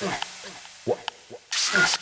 What? What?